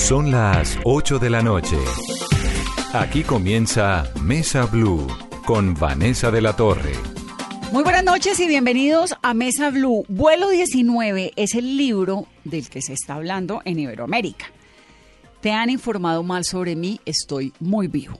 Son las 8 de la noche. Aquí comienza Mesa Blue con Vanessa de la Torre. Muy buenas noches y bienvenidos a Mesa Blue. Vuelo 19 es el libro del que se está hablando en Iberoamérica. Te han informado mal sobre mí, estoy muy vivo.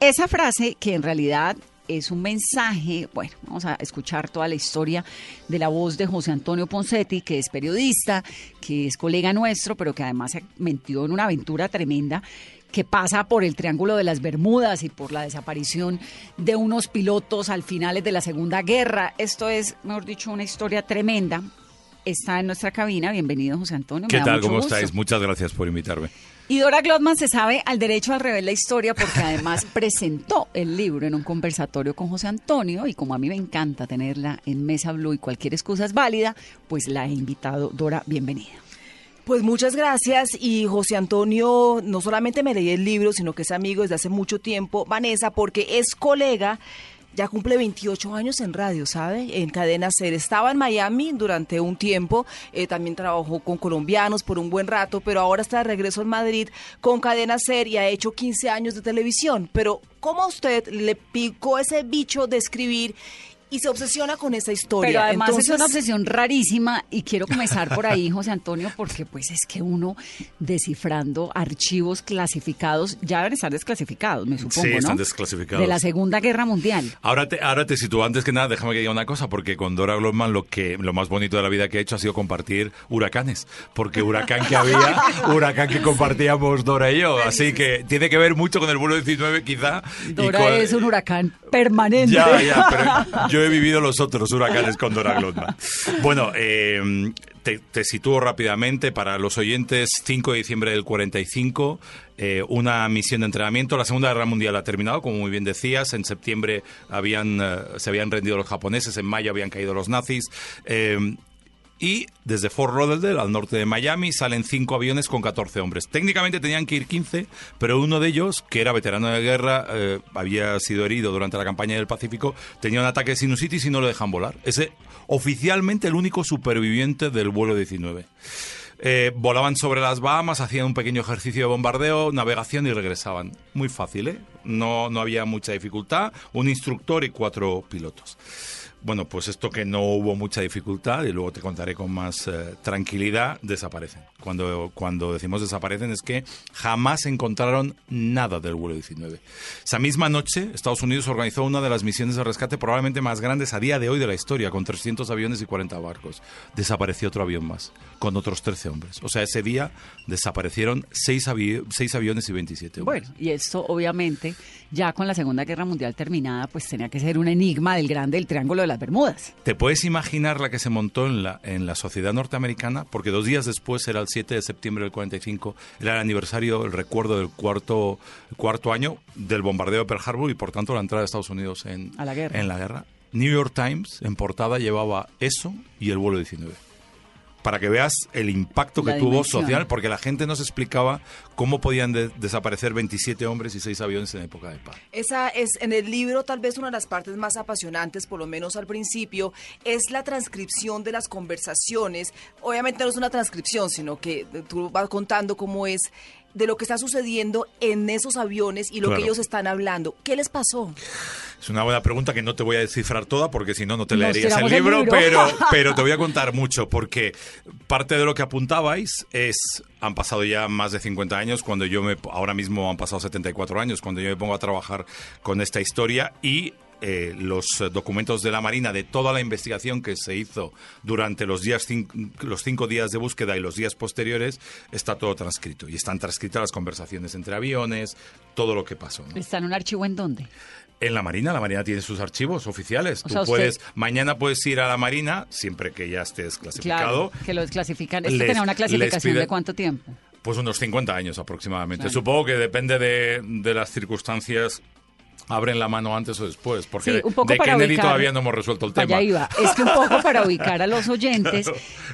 Esa frase que en realidad es un mensaje, bueno, vamos a escuchar toda la historia de la voz de José Antonio Poncetti, que es periodista, que es colega nuestro, pero que además se metió en una aventura tremenda que pasa por el Triángulo de las Bermudas y por la desaparición de unos pilotos al finales de la Segunda Guerra. Esto es, mejor dicho, una historia tremenda. Está en nuestra cabina. Bienvenido, José Antonio. ¿Qué tal? ¿Cómo estáis? Muchas gracias por invitarme. Y Dora Glotman se sabe al derecho al revés la historia porque además presentó el libro en un conversatorio con José Antonio y como a mí me encanta tenerla en Mesa Blue y cualquier excusa es válida, pues la he invitado. Dora, bienvenida. Pues muchas gracias y José Antonio no solamente me leí el libro, sino que es amigo desde hace mucho tiempo, Vanessa, porque es colega ya cumple 28 años en radio, ¿sabe? En Cadena Ser. Estaba en Miami durante un tiempo, eh, también trabajó con colombianos por un buen rato, pero ahora está de regreso en Madrid con Cadena Ser y ha hecho 15 años de televisión. Pero, ¿cómo a usted le picó ese bicho de escribir y se obsesiona con esa historia. Pero además es una obsesión rarísima y quiero comenzar por ahí, José Antonio, porque pues es que uno descifrando archivos clasificados, ya deben estar desclasificados, me supongo, Sí, están ¿no? desclasificados. De la Segunda Guerra Mundial. Ahora te, ahora te sitúo. Antes que nada, déjame que diga una cosa, porque con Dora Glotman lo, que, lo más bonito de la vida que he hecho ha sido compartir huracanes. Porque huracán que había, huracán que compartíamos Dora y yo. Así que tiene que ver mucho con el vuelo 19, quizá. y Dora con- es un huracán permanente. Ya, ya, pero yo he vivido los otros huracanes con Dora Glotman. Bueno, eh, te, sitúo rápidamente para los oyentes, 5 de diciembre del 45, eh, una misión de entrenamiento. La Segunda Guerra Mundial ha terminado, como muy bien decías. En septiembre habían, eh, se habían rendido los japoneses, en mayo habían caído los nazis. Y desde Fort Lauderdale, al norte de Miami, salen cinco aviones con 14 hombres. Técnicamente tenían que ir 15, pero uno de ellos, que era veterano de guerra, eh, había sido herido durante la campaña del Pacífico, tenía un ataque de sinusitis y no lo dejan volar. Ese, oficialmente, el único superviviente del vuelo 19. Eh, volaban sobre las Bahamas, hacían un pequeño ejercicio de bombardeo, navegación y regresaban. Muy fácil, ¿eh? No, no había mucha dificultad. Un instructor y cuatro pilotos. Bueno, pues esto que no hubo mucha dificultad, y luego te contaré con más eh, tranquilidad, desaparecen. Cuando, cuando decimos desaparecen es que jamás encontraron nada del vuelo 19. Esa misma noche, Estados Unidos organizó una de las misiones de rescate probablemente más grandes a día de hoy de la historia, con 300 aviones y 40 barcos. Desapareció otro avión más, con otros 13 hombres. O sea, ese día desaparecieron 6, aviones y 27 hombres. Bueno, y esto obviamente, ya con la Segunda Guerra Mundial terminada, pues tenía que ser un enigma del grande del Triángulo de las Bermudas. ¿Te puedes imaginar la que se montó en la, en la sociedad norteamericana? Porque dos días después, era el 7 de septiembre del 45, era el aniversario, el recuerdo del cuarto, cuarto año del bombardeo de Pearl Harbor y por tanto la entrada de Estados Unidos en, A la guerra. en la guerra. New York Times en portada llevaba eso y el vuelo 19. Para que veas el impacto que La tuvo dimensión. social, porque la gente no se explicaba cómo podían de- desaparecer 27 hombres y 6 aviones en época de paz. Esa es en el libro tal vez una de las partes más apasionantes, por lo menos al principio, es la transcripción de las conversaciones. Obviamente no es una transcripción, sino que tú vas contando cómo es de lo que está sucediendo en esos aviones y lo Claro. que ellos están hablando. ¿Qué les pasó? Es una buena pregunta que no te voy a descifrar toda porque si no, no te Nos leerías el tiramos el libro, libro. Pero, pero te voy a contar mucho porque parte de lo que apuntabais es, han pasado ya más de 50 años, cuando yo me, ahora mismo han pasado 74 años, cuando yo me pongo a trabajar con esta historia y eh, los eh, documentos de la Marina de toda la investigación que se hizo durante los días los cinco días de búsqueda y los días posteriores está todo transcrito y están transcritas las conversaciones entre aviones, todo lo que pasó. ¿no? ¿Está en un archivo en dónde? En la Marina, la Marina tiene sus archivos oficiales. O Tú sea, usted- puedes, mañana puedes ir a la Marina, siempre que ya estés clasificado. Claro, que lo desclasifican. ¿Esto tenía una clasificación pide- de cuánto tiempo? Pues unos 50 años aproximadamente. Claro. Supongo que depende de, de las circunstancias. Abren la mano antes o después, porque Sí, un poco de para Kennedy ubicar- todavía no hemos resuelto el tema. iba. Es que un poco para ubicar a los oyentes,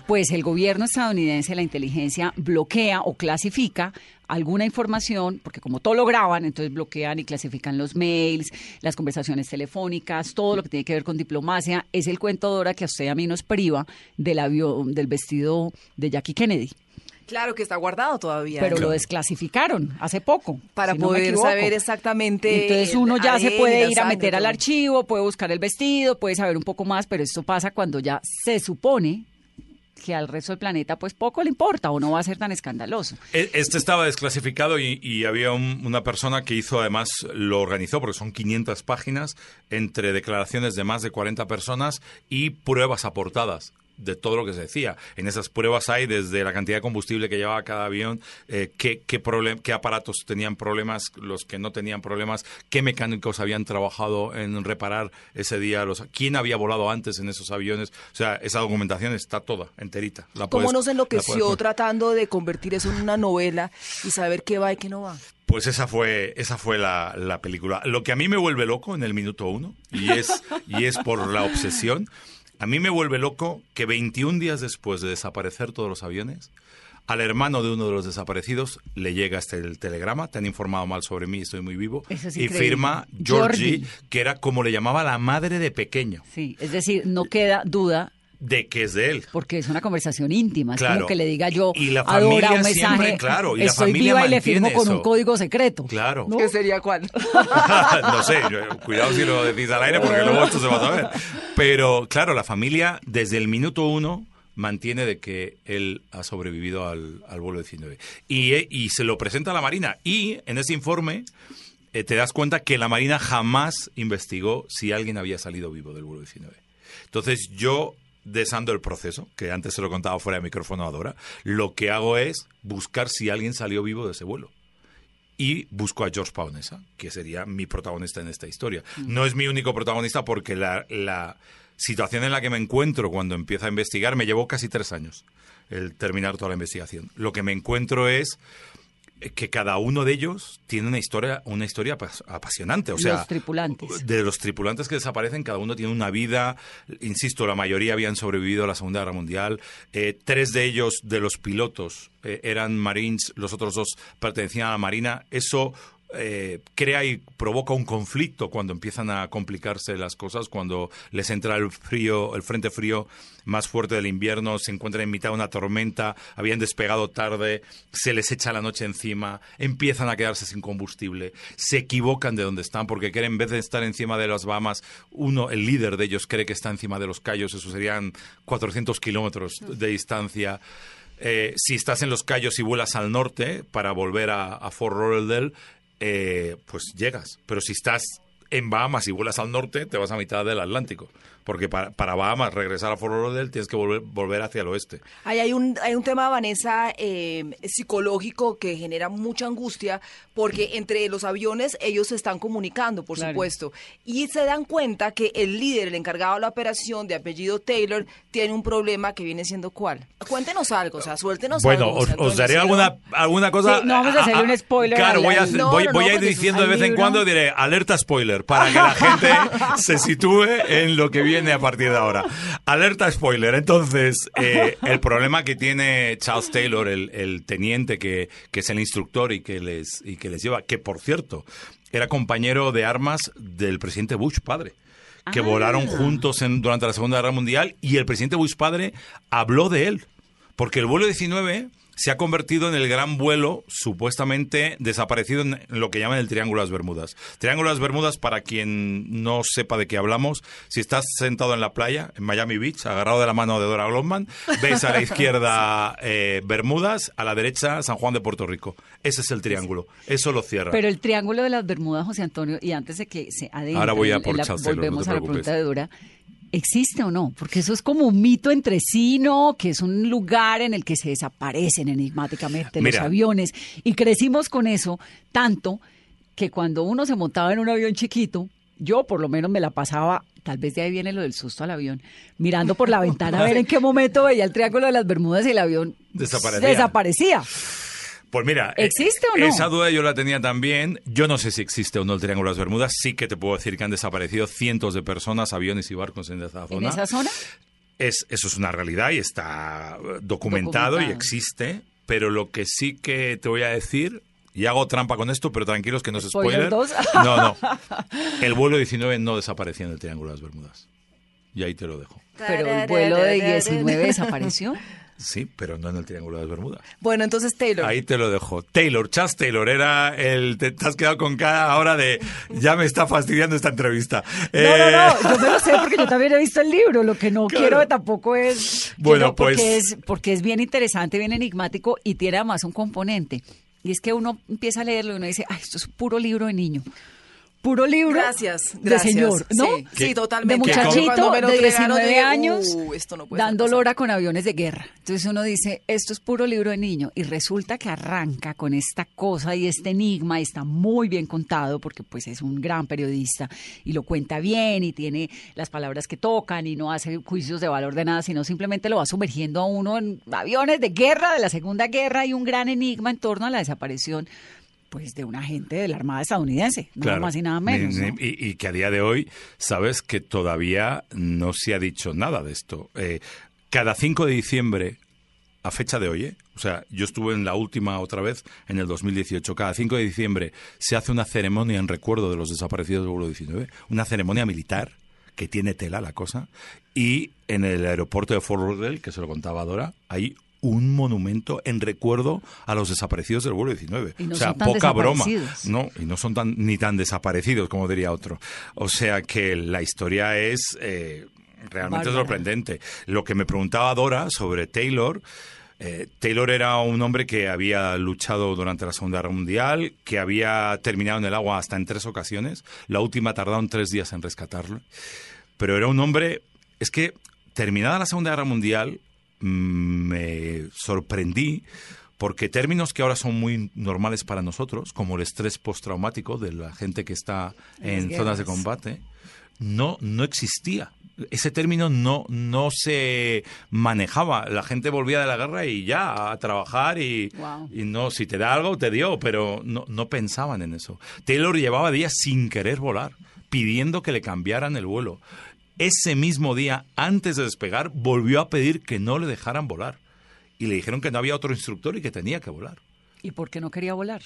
pues el gobierno estadounidense, la inteligencia, bloquea o clasifica alguna información, porque como todo lo graban, entonces bloquean y clasifican los mails, las conversaciones telefónicas, todo lo que tiene que ver con diplomacia. Es el cuento Dora que a usted y a mí nos priva del avión, del vestido de Jackie Kennedy. Claro que está guardado todavía. Pero lo desclasificaron hace poco. Para si poder saber exactamente Entonces uno ya se puede ir a meter al archivo, puede buscar el vestido, puede saber un poco más, pero esto pasa cuando ya se supone que al resto del planeta pues poco le importa o no va a ser tan escandaloso. E- Este estaba desclasificado y, y había un- una persona que hizo, además, lo organizó, porque son 500 páginas, entre declaraciones de más de 40 personas y pruebas aportadas de todo lo que se decía. En esas pruebas hay desde la cantidad de combustible que llevaba cada avión, eh, qué, qué, qué aparatos tenían problemas, los que no tenían problemas, qué mecánicos habían trabajado en reparar ese día, los, quién había volado antes en esos aviones. O sea, esa documentación está toda, enterita. La ¿Cómo puedes- no se la puedes enloqueció ver. tratando de convertir eso en una novela y saber qué va y qué no va? Pues esa fue, esa fue la, la película. Lo que a mí me vuelve loco en el minuto uno, y es, y es por la obsesión, a mí me vuelve loco que 21 días después de desaparecer todos los aviones, al hermano de uno de los desaparecidos le llega este el telegrama, te han informado mal sobre mí, estoy muy vivo, Eso es y firma Georgie, Georgie. que era como le llamaba la madre de pequeño, Sí, es decir, no queda duda de que es de él. porque es una conversación íntima, es Claro. como que le diga yo Y la Adora familia un mensaje, siempre, claro, y la estoy familia viva y le firmo con un código secreto. Claro. ¿no? ¿Qué sería cuál? no sé, yo- cuidado si lo decís al aire porque luego esto se va a saber. Pero claro, la familia desde el minuto uno mantiene de que él ha sobrevivido al, al vuelo 19. Y, eh, y se lo presenta a la Marina. Y en ese informe eh, te das cuenta que la Marina jamás investigó si alguien había salido vivo del vuelo 19. Entonces yo, desando el proceso, que antes se lo contaba fuera de micrófono a Dora, lo que hago es buscar si alguien salió vivo de ese vuelo y busco a George Paonesa, que sería mi protagonista en esta historia. No es mi único protagonista porque la, la situación en la que me encuentro cuando empiezo a investigar me llevó casi tres años el terminar toda la investigación. Lo que me encuentro es que cada uno de ellos tiene una historia, una historia apas- apasionante. O sea, Los tripulantes. de los tripulantes que desaparecen, cada uno tiene una vida. Insisto, la mayoría habían sobrevivido a la Segunda Guerra Mundial. Eh, tres de ellos, de los pilotos, eh, eran Marines, los otros dos pertenecían a la Marina. Eso eh, crea y provoca un conflicto cuando empiezan a complicarse las cosas, cuando les entra el frío, el frente frío más fuerte del invierno, se encuentran en mitad de una tormenta, habían despegado tarde, se les echa la noche encima, empiezan a quedarse sin combustible, se equivocan de dónde están porque creen en vez de estar encima de las Bahamas, uno, el líder de ellos cree que está encima de los Cayos, eso serían 400 kilómetros de distancia. Eh, si estás en los Cayos y vuelas al norte para volver a, a Fort Lauderdale, eh, pues llegas. Pero si estás en Bahamas y vuelas al norte, te vas a mitad del Atlántico. Porque para, para Bahamas regresar a Fort Lauderdale tienes que volver, volver hacia el oeste. Ahí hay un, hay un tema, Vanessa, eh, psicológico que genera mucha angustia porque entre los aviones ellos se están comunicando, por Claro. supuesto, y se dan cuenta que el líder, el encargado de la operación de apellido Taylor, tiene un problema que viene siendo cuál. Cuéntenos algo, o sea, suéltenos Bueno, algo. os, José Antonio, os daré alguna, alguna cosa. Sí, no vamos a hacerle un spoiler Claro, voy a, No, voy, no, voy no, a ir porque diciendo de vez en cuando, diré alerta spoiler, para que la gente se sitúe en lo que viene a partir de ahora. Alerta spoiler. Entonces, eh, el problema que tiene Charles Taylor, el, el teniente que, que es el instructor y que, les, y que les lleva, que por cierto, era compañero de armas del presidente Bush padre que Ah. volaron juntos en- durante la Segunda Guerra Mundial y el presidente Bush padre habló de él. Porque el vuelo 19 se ha convertido en el gran vuelo supuestamente desaparecido en lo que llaman el Triángulo de las Bermudas. Triángulo de las Bermudas, para quien no sepa de qué hablamos, si estás sentado en la playa, en Miami Beach, agarrado de la mano de Dora Glomman, ves a la izquierda eh, Bermudas, a la derecha San Juan de Puerto Rico. Ese es el triángulo. Eso lo cierra. Pero el triángulo de las Bermudas, José Antonio, y antes de que se adentre, Ahora voy a por la- no volvemos a la pregunta de Dora. ¿Existe o no? Porque eso es como un mito entre sí, ¿no? Que es un lugar en el que se desaparecen enigmáticamente Mira. los aviones. Y crecimos con eso tanto que cuando uno se montaba en un avión chiquito, yo por lo menos me la pasaba, tal vez de ahí viene lo del susto al avión, mirando por la ventana a ver en qué momento veía el triángulo de las Bermudas y el avión Desaparecía. desaparecía. Pues mira, eh, ¿Existe o no? Esa duda yo la tenía también. Yo no sé si existe o no el Triángulo de las Bermudas. Sí que te puedo decir que han desaparecido cientos de personas, aviones y barcos en esa ¿En zona. esa zona? Es, eso es una realidad y está eh, documentado, y existe. Pero lo que sí que te voy a decir, y hago trampa con esto, pero tranquilos que no es Spoiler. No, no. El vuelo 19 no desaparecía en el Triángulo de las Bermudas. Y ahí te lo dejo. Pero el vuelo de 19 desapareció. Sí, pero no en el Triángulo de las Bermudas. Bueno, entonces Taylor. Ahí te lo dejo. Taylor, Chas Taylor, era el. Te, te has quedado con cada hora de. Ya me está fastidiando esta entrevista. No, no, no, Eh, yo me lo sé porque yo también he visto el libro. Lo que no Claro. quiero tampoco es. Bueno, no, porque pues- Es, porque es bien interesante, bien enigmático y tiene además un componente. Y es que uno empieza a leerlo y uno dice, ay, esto es puro libro de niño. Puro libro Gracias, de gracias. señor, ¿no? Sí, sí, De totalmente. muchachito de entregaron, 19 dije, años "Uh, esto no puede dando lora con aviones de guerra. Entonces uno dice, esto es puro libro de niño. Y resulta que arranca con esta cosa y este enigma. Y está muy bien contado porque pues es un gran periodista y lo cuenta bien y tiene las palabras que tocan y no hace juicios de valor de nada, sino simplemente lo va sumergiendo a uno en aviones de guerra, de la Segunda Guerra y un gran enigma en torno a la desaparición pues de un agente de la Armada estadounidense, nada más y nada menos. Ni- ¿no? ni- Y, y que a día de hoy, sabes que todavía no se ha dicho nada de esto. Eh, cada 5 de diciembre, a fecha de hoy, ¿eh? o sea, yo estuve en la última otra vez en el 2018, cada 5 de diciembre se hace una ceremonia en recuerdo de los desaparecidos del vuelo 19, una ceremonia militar que tiene tela la cosa, y en el aeropuerto de Fort Lauderdale, que se lo contaba Dora, hay un monumento en recuerdo a los desaparecidos del vuelo 19. Y no o sea, son tan poca broma. No, y no son tan, ni tan desaparecidos, como diría otro. O sea que la historia es eh, realmente Bárbara. sorprendente. Lo que me preguntaba Dora sobre Taylor. eh, Taylor era un hombre que había luchado durante la Segunda Guerra Mundial, que había terminado en el agua hasta en tres ocasiones. La última tardaron tres días en rescatarlo. Pero era un hombre. Es que terminada la Segunda Guerra Mundial, me sorprendí porque términos que ahora son muy normales para nosotros, como el estrés postraumático de la gente que está En las zonas de combate, no, no existía. Ese término no, no se manejaba. La gente volvía de la guerra y ya a trabajar y, Wow. y no, si te da algo, te dio, pero no, no pensaban en eso. Taylor llevaba días sin querer volar, pidiendo que le cambiaran el vuelo. Ese mismo día, antes de despegar, volvió a pedir que no le dejaran volar. Y le dijeron que no había otro instructor y que tenía que volar. ¿Y por qué no quería volar?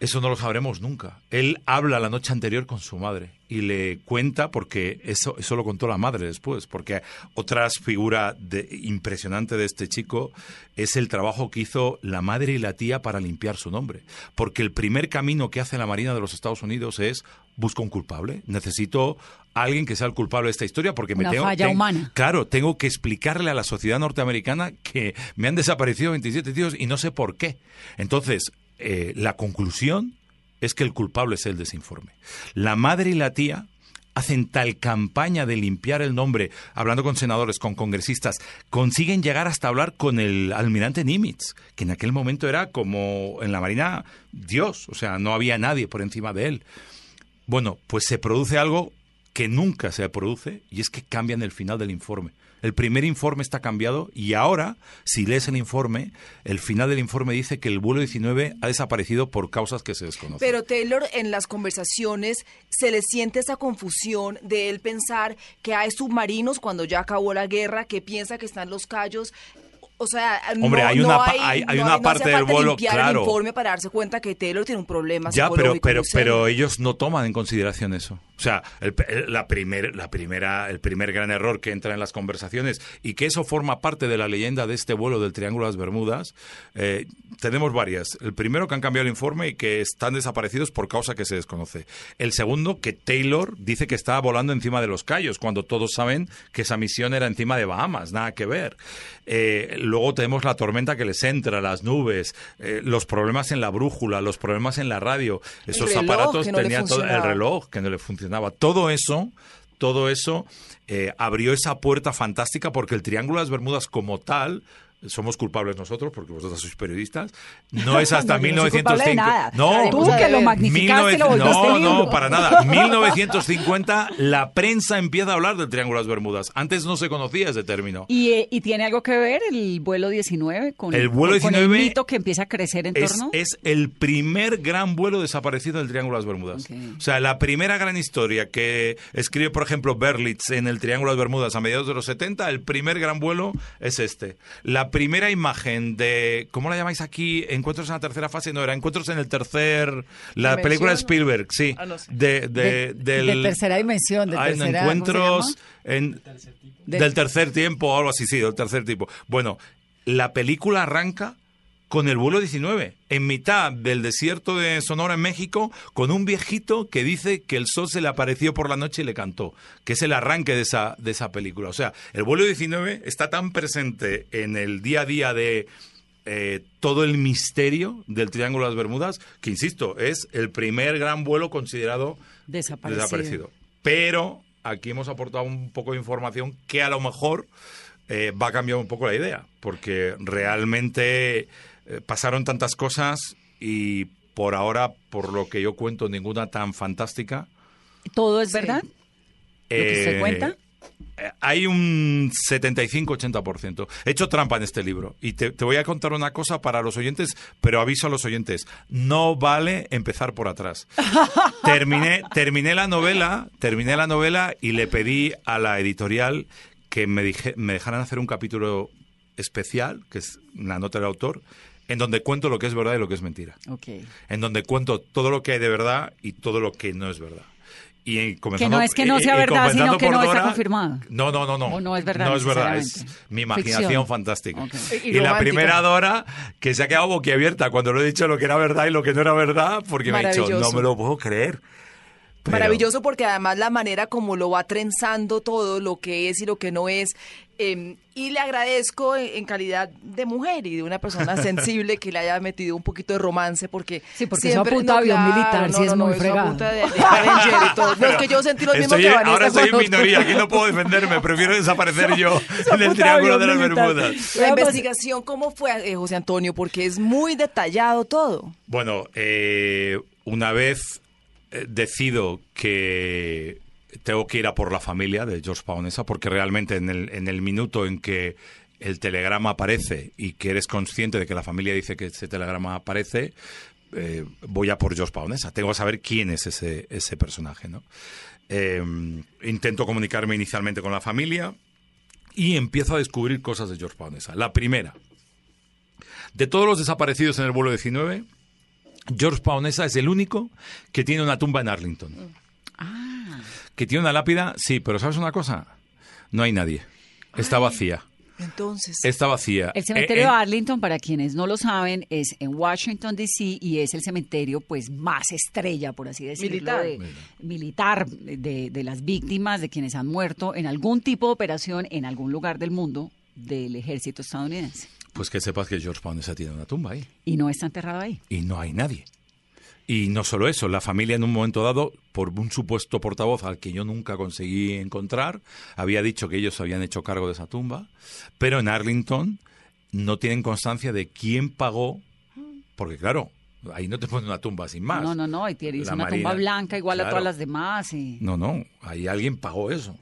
Eso no lo sabremos nunca. Él habla la noche anterior con su madre y le cuenta, porque eso, eso lo contó la madre después, porque otra figura de- impresionante de este chico es el trabajo que hizo la madre y la tía para limpiar su nombre. Porque el primer camino que hace la Marina de los Estados Unidos es busco un culpable. Necesito a alguien que sea el culpable de esta historia porque me Una tengo falla ten- humana. Claro, tengo que explicarle a la sociedad norteamericana que me han desaparecido 27 tíos y no sé por qué. Entonces, eh, la conclusión es que el culpable es el de ese informe. La madre y la tía hacen tal campaña de limpiar el nombre, hablando con senadores, con congresistas, consiguen llegar hasta hablar con el almirante Nimitz, que en aquel momento era como en la Marina Dios, o sea, no había nadie por encima de él. Bueno, pues se produce algo que nunca se produce y es que cambian el final del informe. El primer informe está cambiado y ahora, si lees el informe, el final del informe dice que el vuelo 19 ha desaparecido por causas que se desconocen. Pero Taylor, en las conversaciones, se le siente esa confusión de él pensar que hay submarinos cuando ya acabó la guerra, que piensa que están los callos. O sea, Hombre, no, hay no una pa- hay, hay- hay no una no parte del limpiar claro. el informe para darse cuenta que Taylor tiene un problema Ya, pero, pero, pero ellos no toman en consideración eso. O sea, el, el- la primer, la primera, el primer gran error que entra en las conversaciones y que eso forma parte de la leyenda de este vuelo del Triángulo de las Bermudas, eh, tenemos varias. El primero que han cambiado el informe y que están desaparecidos por causa que se desconoce. El segundo, que Taylor dice que estaba volando encima de los Cayos, cuando todos saben que esa misión era encima de Bahamas, nada que ver. Eh, luego tenemos la tormenta que les entra, las nubes, eh, los problemas en la brújula, los problemas en la radio. Esos aparatos no tenían todo el reloj que no le funcionaba. Todo eso, todo eso eh, abrió esa puerta fantástica porque el Triángulo de las Bermudas como tal somos culpables nosotros porque vosotros sois periodistas. No es hasta No, yo no soy culpable de 1905. nada. No, Tú que lo magnificaste y lo volviste no, no, para nada. 1950 la prensa empieza a hablar del Triángulo de las Bermudas. Antes no se conocía ese término. ¿Y, eh, y tiene algo que ver el vuelo 19 con El vuelo con 19 el mito que empieza a crecer en es, torno? es el primer gran vuelo desaparecido del Triángulo de las Bermudas. Ok. O sea, la primera gran historia que escribe, por ejemplo, Berlitz en el Triángulo de las Bermudas a mediados de los 70, el primer gran vuelo es este. La primera imagen de, ¿cómo la llamáis aquí? Encuentros en la tercera fase, no, era Encuentros en el tercer, la ¿Dimensión? película de Spielberg, sí. Ah, no sé. de, de, De- del, de tercera dimensión, de Ah, en tercera- ¿cómo se Encuentros en, De- del tercer tiempo o algo así, sí, del tercer tipo. Bueno, la película arranca con el vuelo 19, en mitad del desierto de Sonora en México, con un viejito que dice que el sol se le apareció por la noche y le cantó, que es el arranque de esa, de esa película. O sea, el vuelo 19 está tan presente en el día a día de eh, todo el misterio del Triángulo de las Bermudas, que insisto, es el primer gran vuelo considerado Desaparecido. desaparecido. Pero aquí hemos aportado un poco de información que a lo mejor eh, va a cambiar un poco la idea, porque realmente eh, pasaron tantas cosas y por ahora, por lo que yo cuento, ninguna tan fantástica. ¿Todo es Sí. verdad? ¿Lo que se Eh, cuenta? eh, Hay un 75-80%. He hecho trampa en este libro. Y te, te voy a contar una cosa para los oyentes, pero aviso a los oyentes. No vale empezar por atrás. terminé, terminé la novela, terminé la novela y le pedí a la editorial que me, dije, me dejaran hacer un capítulo especial, que es la nota del autor, en donde cuento lo que es verdad y lo que es mentira Ok. en donde cuento todo lo que hay de verdad y todo lo que no es verdad. Y comenzando- Que no es que no y- sea y verdad, sino que no está Dora, confirmado. No, no, no, no. O no es verdad No es verdad, es mi imaginación Ficción. fantástica. Ok. Y Y, la romántica. primera Dora, que se ha quedado boquiabierta cuando lo he dicho lo que era verdad y lo que no era verdad, porque me ha dicho, no me lo puedo creer. Pero- Maravilloso porque además la manera como lo va trenzando todo, lo que es y lo que no es. eh, y le agradezco en, calidad de mujer y de una persona sensible que le haya metido un poquito de romance porque Sí, porque eso siempre- apunta a avión militar, sí es muy eso fregado. apunta de, de y todo. No, es que yo sentí lo mismo Estoy- que Vanessa ahora estoy en minoría, aquí no puedo defenderme, prefiero desaparecer yo en el Triángulo de las. Bermudas. La investigación, ¿cómo fue, eh, José Antonio? Porque es muy detallado todo. Bueno, eh, una vez decido que tengo que ir a por la familia de George Paonesa, porque realmente en el, minuto en que el telegrama aparece y que eres consciente de que la familia dice que ese telegrama aparece, eh, voy a por George Paonesa. Tengo que saber quién es ese, personaje, ¿no? Eh, intento comunicarme inicialmente con la familia y empiezo a descubrir cosas de George Paonesa. La primera, de todos los desaparecidos en el vuelo 19, George Paonesa es el único que tiene una tumba en Arlington. Que tiene una lápida, sí, pero ¿sabes una cosa? No hay nadie. Está vacía. Entonces, Está vacía. El cementerio Eh, de Arlington, para quienes no lo saben, es en Washington, D.C. y es el cementerio pues más estrella, por así decirlo, Militar. de- militar de, de las víctimas, de quienes han muerto en algún tipo de operación en algún lugar del mundo del ejército estadounidense. Pues que sepas que George Paonesa tiene una tumba ahí. Y no está enterrado ahí. Y no hay nadie. Y no solo eso, la familia en un momento dado, por un supuesto portavoz al que yo nunca conseguí encontrar, había dicho que ellos habían hecho cargo de esa tumba, pero en Arlington no tienen constancia de quién pagó, porque claro, ahí no te ponen una tumba sin más. No, no, no, y tiene es La una Marina. tumba blanca igual a todas las demás. Y... No, no, ahí alguien pagó eso.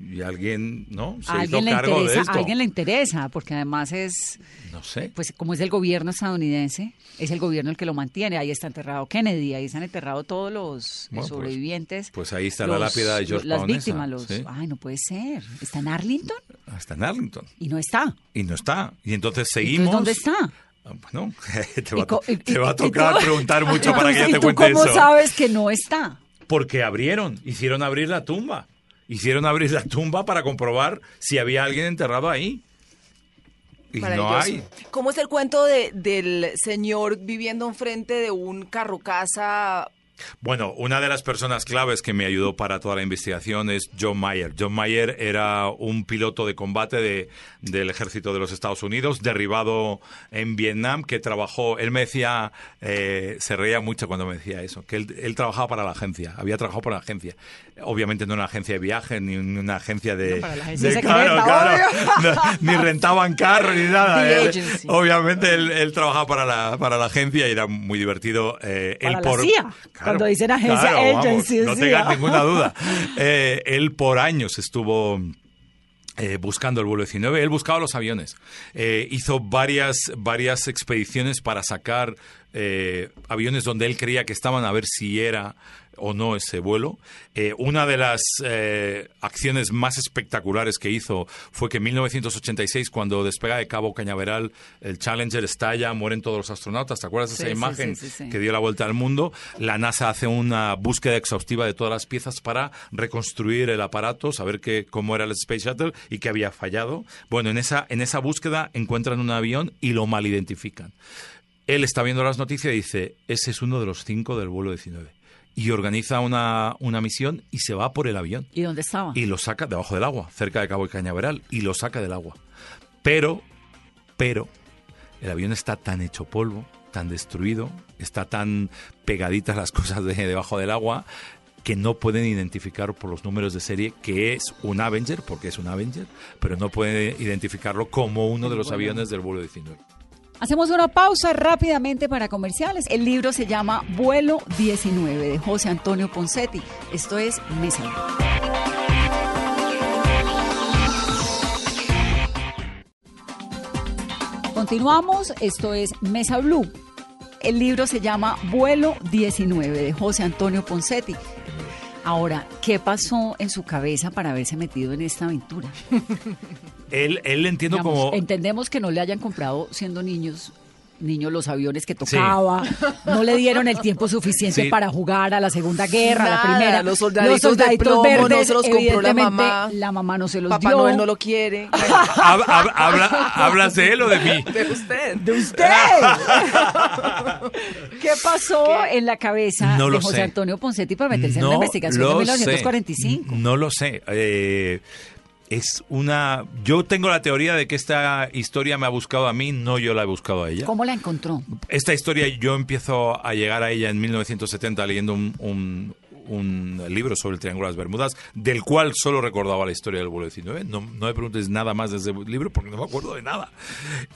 Y alguien, ¿no? Se a hizo alguien le de interesa, esto. a alguien le interesa, porque además es, No sé. pues como es el gobierno estadounidense, es el gobierno el que lo mantiene. Ahí está enterrado Kennedy, ahí están enterrados todos los Bueno, pues- sobrevivientes. pues ahí está la lápida de George Las Paonesa, víctimas, los... sí. Ay, no puede ser. ¿Está en Arlington? Hasta en Arlington. Y no está. Y no está. Y entonces Entonces, seguimos. ¿dónde está? Ah, Bueno, te va, a co- to- y- te y- va a y tocar preguntar mucho para que yo ¿Y te tú cuente cómo eso. sabes que no está? Porque abrieron, hicieron abrir la tumba. Hicieron abrir la tumba para comprobar si había alguien enterrado ahí. Y no hay. ¿Cómo es el cuento de, del señor viviendo enfrente de un carro casa? Bueno, una de las personas claves que me ayudó para toda la investigación es John Mayer. John Mayer era un piloto de combate de, del ejército de los Estados Unidos, derribado en Vietnam, que trabajó, él me decía, eh, se reía mucho cuando me decía eso, que él, él trabajaba para la agencia, había trabajado para la agencia. Obviamente no una agencia de viaje, ni una agencia de... No, para la agencia de- secreta, no, ni rentaban carro ni nada. Él- obviamente él, él trabajaba para la, para la agencia y era muy divertido. eh, él Para la por, CIA. Cuando dicen agencia, vamos, agency, no CIA. tengas ninguna duda. Eh, él por años estuvo eh, buscando el vuelo 19. Él buscaba los aviones. Eh, hizo varias, varias expediciones para sacar eh, aviones donde él creía que estaban a ver si era o no ese vuelo. Eh, una de las eh, acciones más espectaculares que hizo fue que en 1986, cuando despega de Cabo Cañaveral, el Challenger estalla, mueren todos los astronautas. ¿Te acuerdas de Sí, esa sí, imagen sí, que dio la vuelta al mundo? La NASA hace una búsqueda exhaustiva de todas las piezas para reconstruir el aparato, saber que, cómo era el Space Shuttle y que había fallado. Bueno, en esa, en esa búsqueda encuentran un avión y lo mal identifican. Él está viendo las noticias y dice, ese es uno de los cinco del vuelo 19. Y organiza una, una misión y se va por el avión. ¿Y dónde estaba? Y lo saca debajo del agua, cerca de Cabo de Cañaveral, y lo saca del agua. Pero, pero, el avión está tan hecho polvo, tan destruido, está tan pegaditas las cosas de debajo del agua, que no pueden identificar por los números de serie que es un Avenger, porque es un Avenger, pero no pueden identificarlo como uno de los aviones del vuelo 19. Hacemos una pausa rápidamente para comerciales. El libro se llama Vuelo 19 de José Antonio Poncetti. Esto es Mesa. Continuamos, esto es Mesa Blue. El libro se llama Vuelo 19 de José Antonio Poncetti. Ahora, ¿qué pasó en su cabeza para haberse metido en esta aventura? Él, él entiendo Digamos, como... Entendemos que no le hayan comprado siendo niños niños los aviones que tocaba, no le dieron el tiempo suficiente Sí. para jugar a la Segunda Guerra, a la primera. los soldaditos de plomo, no se los compró la mamá. La mamá no se los Papá dio. Noel no lo quiere. Hab- hab- habla- ¿Hablas de él o de mí? De usted. de usted. ¿Qué pasó en la cabeza No de lo José sé. Antonio Poncetti para meterse en la investigación de lo 1945? sé. No lo sé. Eh, es una. Yo tengo la teoría de que esta historia me ha buscado a mí, no yo la he buscado a ella. ¿Cómo la encontró? Esta historia yo empiezo a llegar a ella en 1970 leyendo un, un- un libro sobre el Triángulo de las Bermudas, del cual solo recordaba la historia del vuelo 19. No, no me preguntes nada más de ese libro porque no me acuerdo de nada.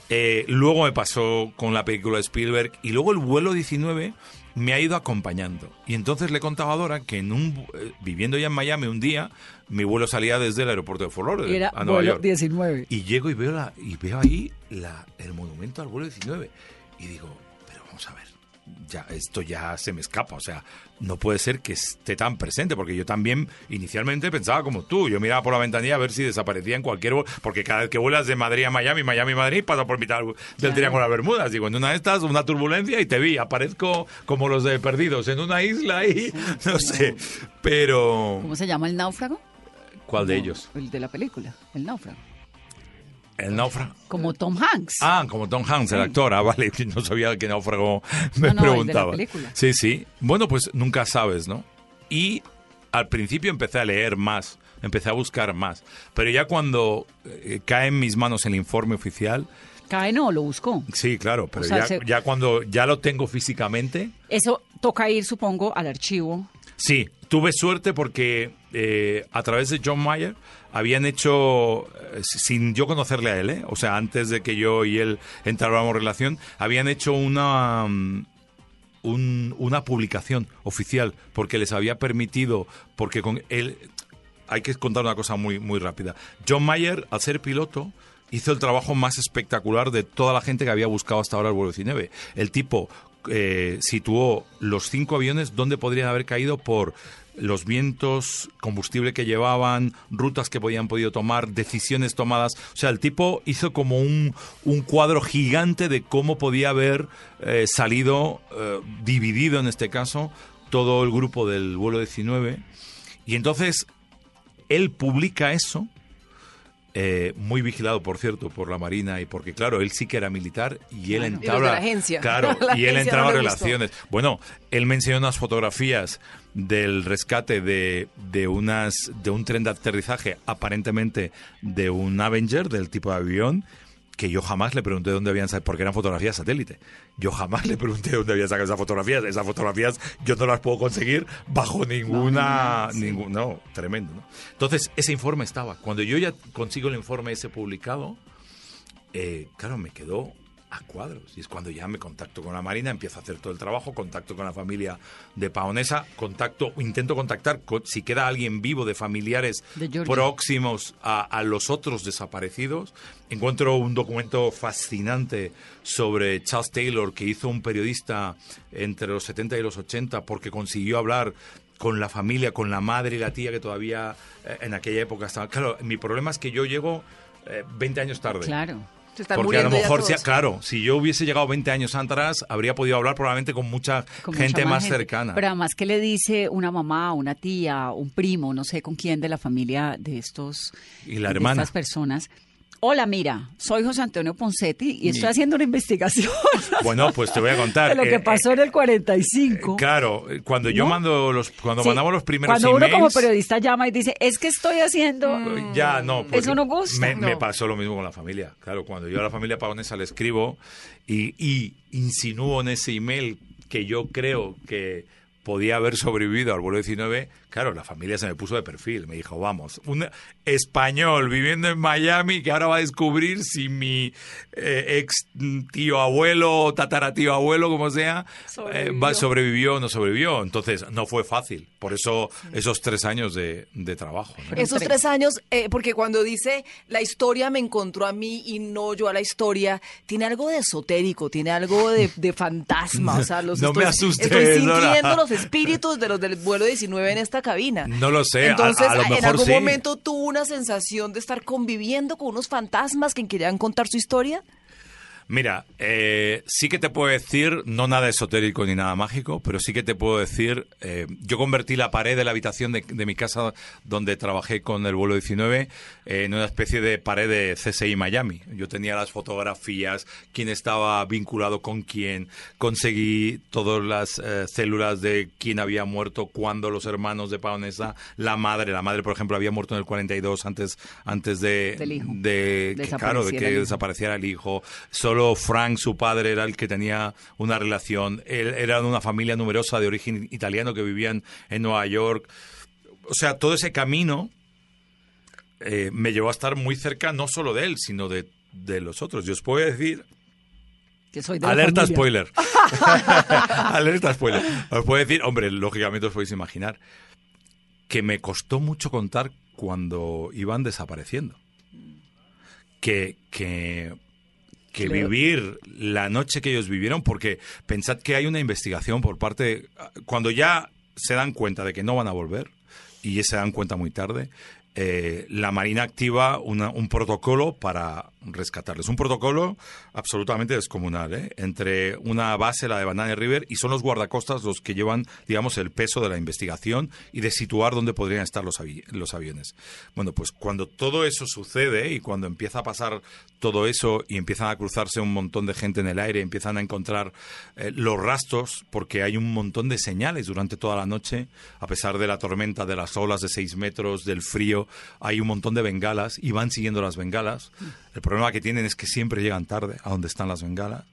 Eh, luego me pasó con la película de Spielberg y luego el vuelo 19 me ha ido acompañando. Y entonces le contaba a Dora que en un, eh, viviendo ya en Miami un día, mi vuelo salía desde el aeropuerto de Fort Lauderdale Era a Nueva vuelo York. 19. Y llego y veo, la, y veo ahí la, el monumento al vuelo 19. Y digo, pero vamos a ver, ya, esto ya se me escapa. O sea, no puede ser que esté tan presente, porque yo también inicialmente pensaba como tú. Yo miraba por la ventanilla a ver si desaparecía en cualquier vuelo, porque cada vez que vuelas de Madrid a Miami, Miami a Madrid, pasa por mitad del Claro. Triángulo de las Bermudas. Digo, en una de estas, una turbulencia y te vi. Aparezco como los de Perdidos en una isla y no sé. Pero, ¿Cómo se llama el náufrago? ¿cuál de ellos? El de la película, el náufrago. El náufrago. Como Tom Hanks. Ah, como Tom Hanks, el actor. Ah, vale, no sabía que náufrago me No, no, el de la preguntaba. Sí, sí. Bueno, pues nunca sabes, ¿no? Y al principio empecé a leer más, empecé a buscar más. Pero ya cuando eh, cae en mis manos el informe oficial, Cae no, lo buscó. sí, claro, pero O sea, ya, se- ya cuando ya lo tengo físicamente, Eso toca ir, supongo, al archivo. Sí, tuve suerte porque eh, a través de John Mayer habían hecho, eh, sin yo conocerle a él, ¿eh? o sea, antes de que yo y él entráramos en relación, habían hecho una, mm, un- una publicación oficial porque les había permitido, porque con él, hay que contar una cosa muy, muy rápida. John Mayer, al ser piloto, hizo el trabajo más espectacular de toda la gente que había buscado hasta ahora el vuelo 19. El tipo eh, situó los cinco aviones donde podrían haber caído por los vientos, combustible que llevaban, rutas que podían podido tomar, decisiones tomadas. O sea, el tipo hizo como un, un cuadro gigante de cómo podía haber eh, salido, eh, dividido en este caso, todo el grupo del vuelo 19. Y entonces él publica eso, eh, muy vigilado, por cierto, por la Marina y porque, claro, él sí que era militar y él entraba... la agencia. Claro, La y él entraba gustó. relaciones. Bueno, él me enseñó unas fotografías del rescate de, de, unas, de un tren de aterrizaje, aparentemente de un Avenger, del tipo de avión, que yo jamás le pregunté dónde habían sacado, porque eran fotografías satélite. Yo jamás le pregunté dónde habían sacado esas fotografías. Esas fotografías yo no las puedo conseguir bajo ninguna... ningún, no, tremendo. ¿no? Entonces, ese informe estaba. Cuando yo ya consigo el informe ese publicado, eh, claro, me quedó a cuadros. Y es cuando ya me contacto con la Marina, empiezo a hacer todo el trabajo, contacto con la familia de Paonesa, contacto, intento contactar con, si queda alguien vivo de familiares De próximos a, a los otros desaparecidos. Encuentro un documento fascinante sobre Charles Taylor que hizo un periodista entre los 70 y los 80 porque consiguió hablar con la familia, con la madre y la tía que todavía eh, en aquella época estaban. Claro, mi problema es que yo llego eh, 20 años tarde. Claro. Se están Porque a lo mejor, si- claro, si yo hubiese llegado 20 años atrás, habría podido hablar probablemente con mucha con gente mucha más gente. cercana. Pero además, ¿qué le dice una mamá, una tía, un primo, no sé con quién de la familia de estos Y la de hermana. estas personas? Hola, mira, soy José Antonio Poncetti y estoy haciendo una investigación Bueno, pues te voy a contar. de lo que eh, pasó en el 45. Claro, eh, cuando yo ¿No? mando los, cuando Sí, mandamos los primeros Cuando uno emails, como periodista llama y dice, es que estoy haciendo... eh, ya no. Eso no gusta. Me, pasó lo mismo con la familia. Claro, cuando yo a la familia pagonesa le escribo y, y insinúo en ese email que yo creo que podía haber sobrevivido al vuelo 19, claro, la familia se me puso de perfil. Me dijo, vamos, un español viviendo en Miami que ahora va a descubrir si mi eh, ex tío abuelo o tataratío abuelo, como sea, eh, va- Sobrevivió. sobrevivió o no sobrevivió. Entonces, no fue fácil. Por eso, esos tres años de, de trabajo. ¿no? Esos tres años, eh, porque cuando dice la historia me encontró a mí y no yo a la historia, tiene algo de esotérico, tiene algo de, de fantasma. O sea, los No me estoy, asustes, estoy Dora. sintiendo los espíritus de los del vuelo 19 en esta cabina. No lo sé, Entonces, a lo en algún sí. momento tuvo una sensación de estar conviviendo con unos fantasmas que querían contar su historia. Mira, eh, sí que te puedo decir, no nada esotérico ni nada mágico, pero sí que te puedo decir, eh, yo convertí la pared de la habitación de, de mi casa donde trabajé con el vuelo 19 eh, en una especie de pared de CSI Miami. Yo tenía las fotografías, quién estaba vinculado con quién, conseguí todas las eh, células de quién había muerto, cuándo los hermanos de Paonesa, la madre, la madre por ejemplo había muerto en el 42 antes, antes de, de que, claro, de que el hijo. desapareciera el hijo. Solo Frank, su padre, era el que tenía una relación. Él una familia numerosa de origen italiano que vivían en Nueva York. O sea, todo ese camino eh, me llevó a estar muy cerca no solo de él, sino de, de los otros. Yo os puedo decir que soy de Alerta spoiler. Alerta spoiler. Os puedo decir, hombre, lógicamente os podéis imaginar que me costó mucho contar cuando iban desapareciendo. Que, que, que vivir la noche que ellos vivieron, porque pensad que hay una investigación por parte, cuando ya se dan cuenta de que no van a volver, y ya se dan cuenta muy tarde, eh, la Marina activa una- un protocolo para rescatarles. Un protocolo absolutamente descomunal, ¿eh? entre una base, la de Banana River, y son los guardacostas los que llevan, digamos, el peso de la investigación y de situar dónde podrían estar los, avi- los aviones. Bueno, pues cuando todo eso sucede y cuando empieza a pasar todo eso y empiezan a cruzarse un montón de gente en el aire, empiezan a encontrar eh, los rastros, porque hay un montón de señales durante toda la noche, a pesar de la tormenta, de las olas de seis metros, del frío, hay un montón de bengalas y van siguiendo las bengalas. El problema que tienen es que siempre llegan tarde a donde están las bengalas.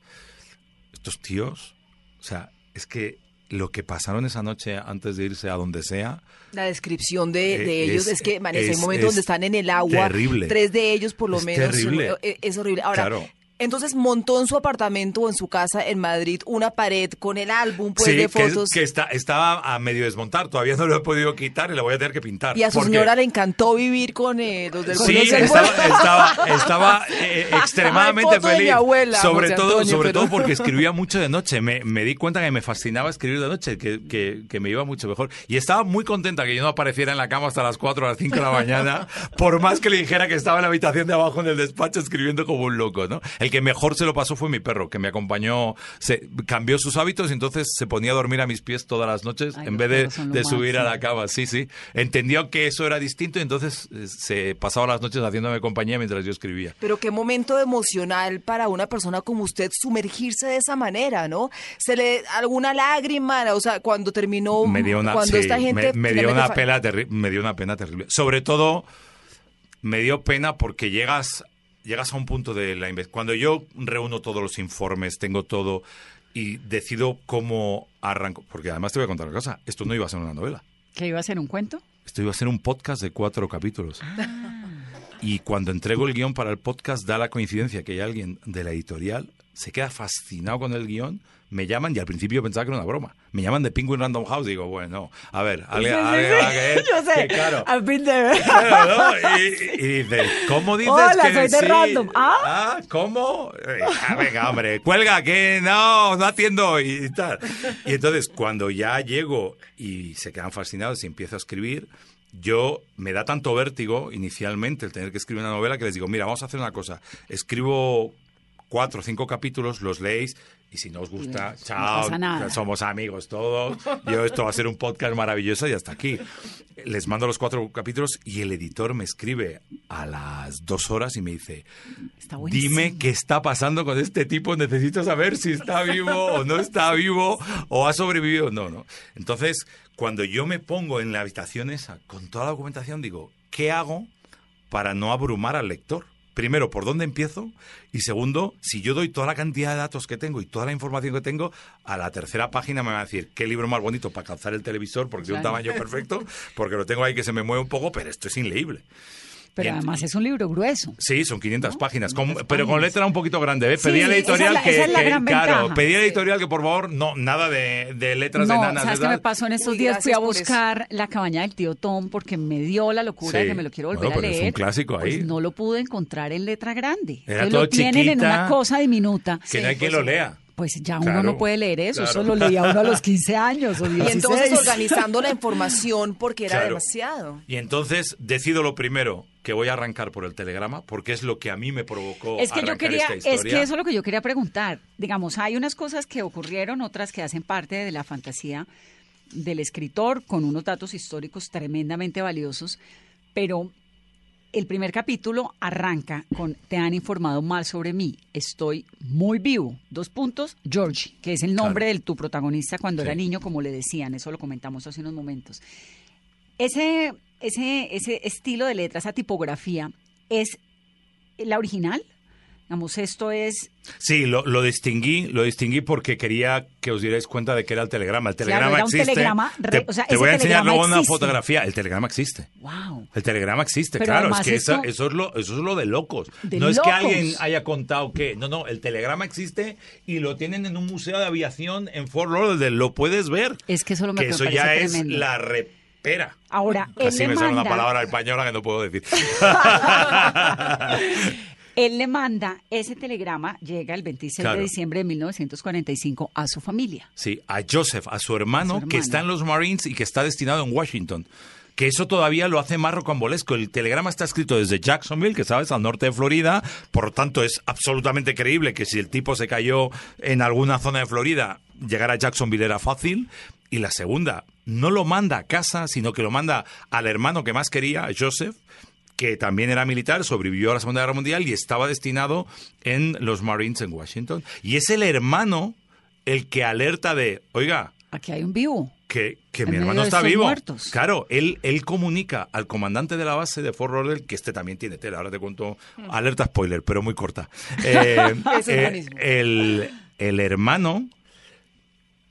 Estos tíos, o sea, es que lo que pasaron esa noche antes de irse a donde sea, La descripción de, de Eh, ellos es- que, Vanessa, hay es- un momento es donde están en el agua. terrible. Tres de ellos, por lo Es menos. terrible. eh, Es horrible. Ahora, Claro. Entonces montó en su apartamento o en su casa en Madrid una pared con el álbum pues, sí, de que, fotos. que está, estaba a medio desmontar, todavía no lo he podido quitar y lo voy a tener que pintar. y a su porque- señora le encantó vivir con eh, los del Sí, estaba, estaba, estaba, eh, extremadamente Hay foto de feliz. mi abuela, sobre José todo, Antonio, sobre pero- todo porque escribía mucho de noche. Me, me di cuenta que me fascinaba escribir de noche, que, que, que me iba mucho mejor. Y estaba muy contenta que yo no apareciera en la cama hasta las 4 o las 5 de la mañana, por más que le dijera que estaba en la habitación de abajo en el despacho escribiendo como un loco, ¿no? El que mejor se lo pasó fue mi perro, que me acompañó, se cambió sus hábitos y entonces se ponía a dormir a mis pies todas las noches Ay, en vez de, subir a la cama. Sí, sí. Entendió que eso era distinto y entonces eh, se pasaba las noches haciéndome compañía mientras yo escribía. Pero qué momento emocional para una persona como usted sumergirse de esa manera, ¿no? Se le alguna lágrima, o sea, cuando terminó, me dio una, cuando sí, esta gente me, me dio una pena me dio una pena terrible. Sobre todo me dio pena porque llegas llegas a un punto de la investigación. Cuando yo reúno todos los informes, tengo todo y decido cómo arranco, porque además te voy a contar una cosa, esto no iba a ser una novela. ¿Que iba a ser un cuento? Esto iba a ser un podcast de cuatro capítulos. Y cuando entrego el guion para el podcast, da la coincidencia que hay alguien de la editorial se queda fascinado con el guion, me llaman y al principio pensaba que era una broma. Me llaman de Penguin Random House y digo, bueno, a ver, alguien, a creer Yo sé. que claro. There. Claro, ¿no? y, y dice, ¿cómo dices Hola, que soy de sí? Random. ¿Ah? ¿Cómo? Eh, ah, venga, hombre, cuelga, que no, no atiendo y tal. Y entonces, cuando ya llego y se quedan fascinados y empiezo a escribir, yo me da tanto vértigo inicialmente el tener que escribir una novela que les digo, mira, vamos a hacer una cosa, escribo cuatro o cinco capítulos, los leéis y si no os gusta, chao, somos amigos todos, yo esto va a ser un podcast maravilloso y hasta aquí. Les mando los cuatro capítulos y el editor me escribe a las dos horas y me dice, dime qué está pasando con este tipo, necesito saber si está vivo o no está vivo o ha sobrevivido no, no. Entonces, cuando yo me pongo en la habitación esa con toda la documentación, digo, ¿qué hago para no abrumar al lector? Primero, ¿por dónde empiezo? Y segundo, si yo doy toda la cantidad de datos que tengo y toda la información que tengo, a la tercera página me va a decir qué libro más bonito para calzar el televisor porque tiene un tamaño perfecto, porque lo tengo ahí que se me mueve un poco, pero esto es inleíble. Pero además es un libro grueso. Sí, son 500 páginas, con- 500 pero con letra un poquito grande. ¿eh? Sí, Pedí a la esa es editorial la- que, esa es la que- gran claro, ventaja. pedí a la editorial que por favor no nada de, de letras No, enanas. ¿sabes de qué me pasó en estos Uy, días? Fui a buscar La cabaña del tío Tom porque me dio la locura de Sí. que me lo quiero volver Bueno, a pero es leer. un clásico ahí. Pues no lo pude encontrar en letra grande. Era todo lo tienen en chiquita. una cosa diminuta. Que no hay quien lo lea. Pues ya uno Claro, no puede leer eso. claro. Eso lo leía uno a los 15 años o Y 16. entonces organizando la información porque era Claro. demasiado. Y entonces decido lo primero, que voy a arrancar por el telegrama, porque es lo que a mí me provocó Es que yo quería, es que eso es lo que yo quería preguntar. Digamos, hay unas cosas que ocurrieron, otras que hacen parte de la fantasía del escritor, con unos datos históricos tremendamente valiosos, pero el primer capítulo arranca con Te han informado mal sobre mí, estoy muy vivo. Dos puntos, Georgie, que es el nombre Claro. de tu protagonista cuando Sí. era niño, como le decían, eso lo comentamos hace unos momentos. Ese, ese, ese estilo de letra, esa tipografía, ¿es la original? Digamos, esto es... Sí, lo, lo distinguí, lo distinguí porque quería que os dierais cuenta de que era el telegrama. El Claro, telegrama era un existe. telegrama re- te o sea, te ese voy a enseñar luego una fotografía. El telegrama existe. ¡Wow! El telegrama existe, Pero claro, es que esa- eso, es lo, eso es lo de locos. De no es que alguien haya contado que, no, no, el telegrama existe y lo tienen en un museo de aviación en Fort Lauderdale, lo puedes ver. Es que eso lo me que eso parece ya es la repera. Ahora, él Así me sale una palabra española que no puedo decir. Él le manda ese telegrama, llega el 26 Claro. de diciembre de 1945 a su familia. Sí, a Joseph, a su hermano, A su que está en los Marines y que está destinado en Washington. Que eso todavía lo hace más rocambolesco. El telegrama está escrito desde Jacksonville, que sabes, al norte de Florida. Por lo tanto, es absolutamente creíble que si el tipo se cayó en alguna zona de Florida, llegar a Jacksonville era fácil. Y la segunda, no lo manda a casa, sino que lo manda al hermano que más quería, a Joseph, que también era militar, sobrevivió a la Segunda Guerra Mundial y estaba destinado en los Marines en Washington. Y es el hermano el que alerta de, oiga, Aquí hay un vivo. que, que mi hermano está vivo. muertos. Claro, él, él comunica al comandante de la base de Fort Lauderdale, que este también tiene tela, ahora te cuento, alerta spoiler, pero muy corta. Eh, es eh, el, el hermano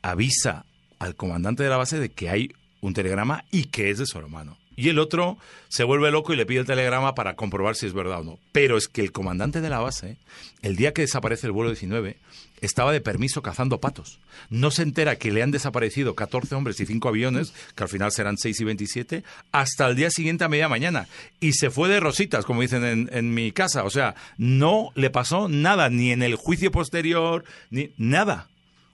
avisa al comandante de la base de que hay un telegrama y que es de su hermano. Y el otro se vuelve loco y le pide el telegrama para comprobar si es verdad o no. Pero es que el comandante de la base, el día que desaparece el vuelo 19, estaba de permiso cazando patos. No se entera que le han desaparecido 14 hombres y 5 aviones, que al final serán 6 y 27, hasta el día siguiente a media mañana. Y se fue de rositas, como dicen en, en mi casa. O sea, no le pasó nada, ni en el juicio posterior, ni nada.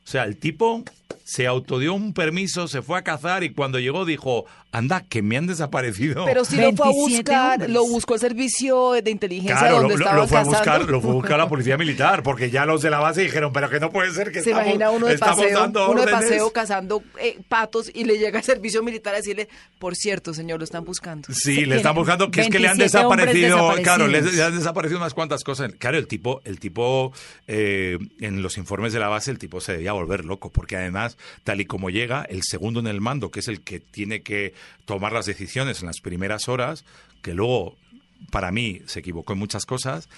O sea, el tipo se autodió un permiso, se fue a cazar y cuando llegó dijo, anda, que me han desaparecido. Pero si lo fue a 27 buscar, hombres. lo buscó el servicio de inteligencia Claro, lo, donde lo- estaba lo fue a buscar, lo fue a buscar la policía militar, porque ya los de la base dijeron, pero que no puede ser que Se estamos, imagina uno de estamos paseo, dando uno de órdenes". paseo cazando eh, patos y le llega el servicio militar a decirle, por cierto, señor, lo están buscando. Sí, Se le están buscando que es que le han 27 hombres desaparecido, claro, le han desaparecido unas cuantas cosas. Claro, el tipo, el tipo eh, en los informes de la base, el tipo se debía volver loco, porque además, tal y como llega, el segundo en el mando, que es el que tiene que tomar las decisiones en las primeras horas, que luego, para mí, se equivocó en muchas cosas,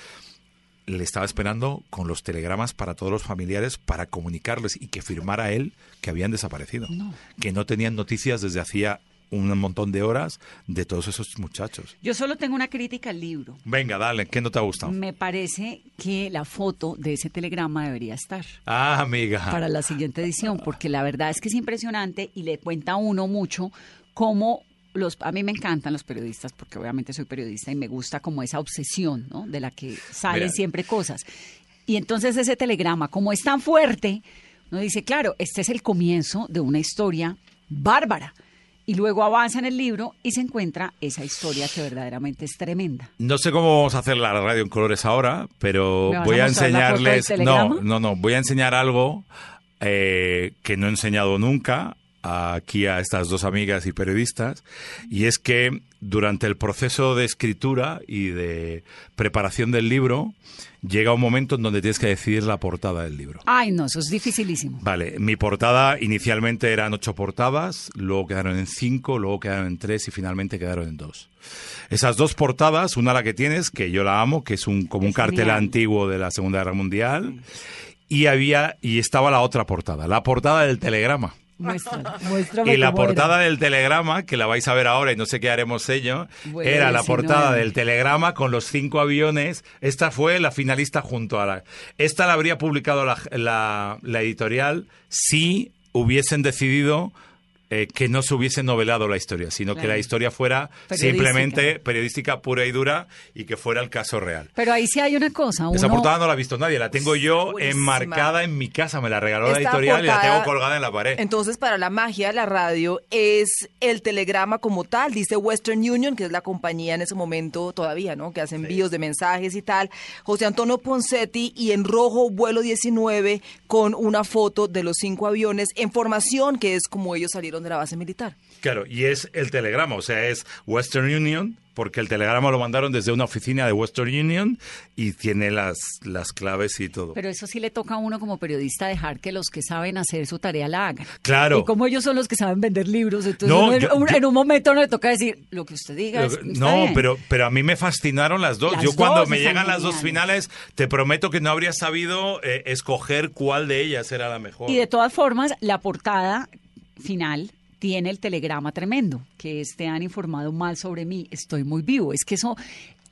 le estaba esperando con los telegramas para todos los familiares para comunicarles y que firmara él que habían desaparecido, que no tenían noticias desde hacía un montón de horas de todos esos muchachos. Yo solo tengo una crítica al libro. Venga, dale, ¿qué no te ha gustado? Me parece que la foto de ese telegrama debería estar. Ah, amiga. Para la siguiente edición, porque la verdad es que es impresionante y le cuenta a uno mucho cómo los, a mí me encantan los periodistas porque obviamente soy periodista y me gusta como esa obsesión, ¿no? De la que salen Mira. siempre cosas. Y entonces ese telegrama, como es tan fuerte, uno dice, claro, este es el comienzo de una historia bárbara. Y luego avanza en el libro y se encuentra esa historia que verdaderamente es tremenda. No sé cómo vamos a hacer la radio en colores ahora, pero ¿Me vas voy a enseñarles. No, no, no. Voy a enseñar algo eh, que no he enseñado nunca aquí a estas dos amigas y periodistas, y es que durante el proceso de escritura y de preparación del libro, llega un momento en donde tienes que decidir la portada del libro. Ay, no, eso es dificilísimo. Vale, mi portada inicialmente eran ocho portadas, luego quedaron en cinco, luego quedaron en tres y finalmente quedaron en dos. Esas dos portadas, una la que tienes, que yo la amo, que es un como un cartel genial. antiguo de la Segunda Guerra Mundial, y había y estaba la otra portada, la portada del telegrama. Muéstrame Y la era. portada del telegrama, que la vais a ver ahora y no sé qué haremos ello, Bueno, era la 19. portada del telegrama con los cinco aviones. Esta fue la finalista junto a la... Esta la habría publicado la, la- la editorial si hubiesen decidido eh, que no se hubiese novelado la historia, sino que la historia fuera simplemente periodística pura y dura y que fuera el caso real. Pero ahí sí hay una cosa. Esa portada no la ha visto nadie, la tengo yo Buenísima. enmarcada en mi casa, me la regaló la editorial y la tengo colgada en la pared. Entonces, para la magia, la radio es el telegrama como tal, dice Western Union, que es la compañía en ese momento todavía, ¿no? Que hace envíos de mensajes y tal. José Antonio Poncetti y en rojo vuelo 19 con una foto de los cinco aviones en formación, que es como ellos salieron de la base militar. Claro, y es el telegrama, o sea, es Western Union, porque el telegrama lo mandaron desde una oficina de Western Union y tiene las, las claves y todo. Pero eso sí le toca a uno como periodista dejar que los que saben hacer su tarea la hagan. Claro. Y como ellos son los que saben vender libros, entonces No, uno en, yo- un, yo- en un momento no le toca decir lo que usted diga. Lo es- no, bien. pero, pero a mí me fascinaron las dos. Las Yo cuando dos me llegan las dos finales, te prometo que no habría sabido eh, escoger cuál de ellas era la mejor. Y de todas formas, la portada final tiene el telegrama tremendo, que es, te han informado mal sobre mí, estoy muy vivo. Es que eso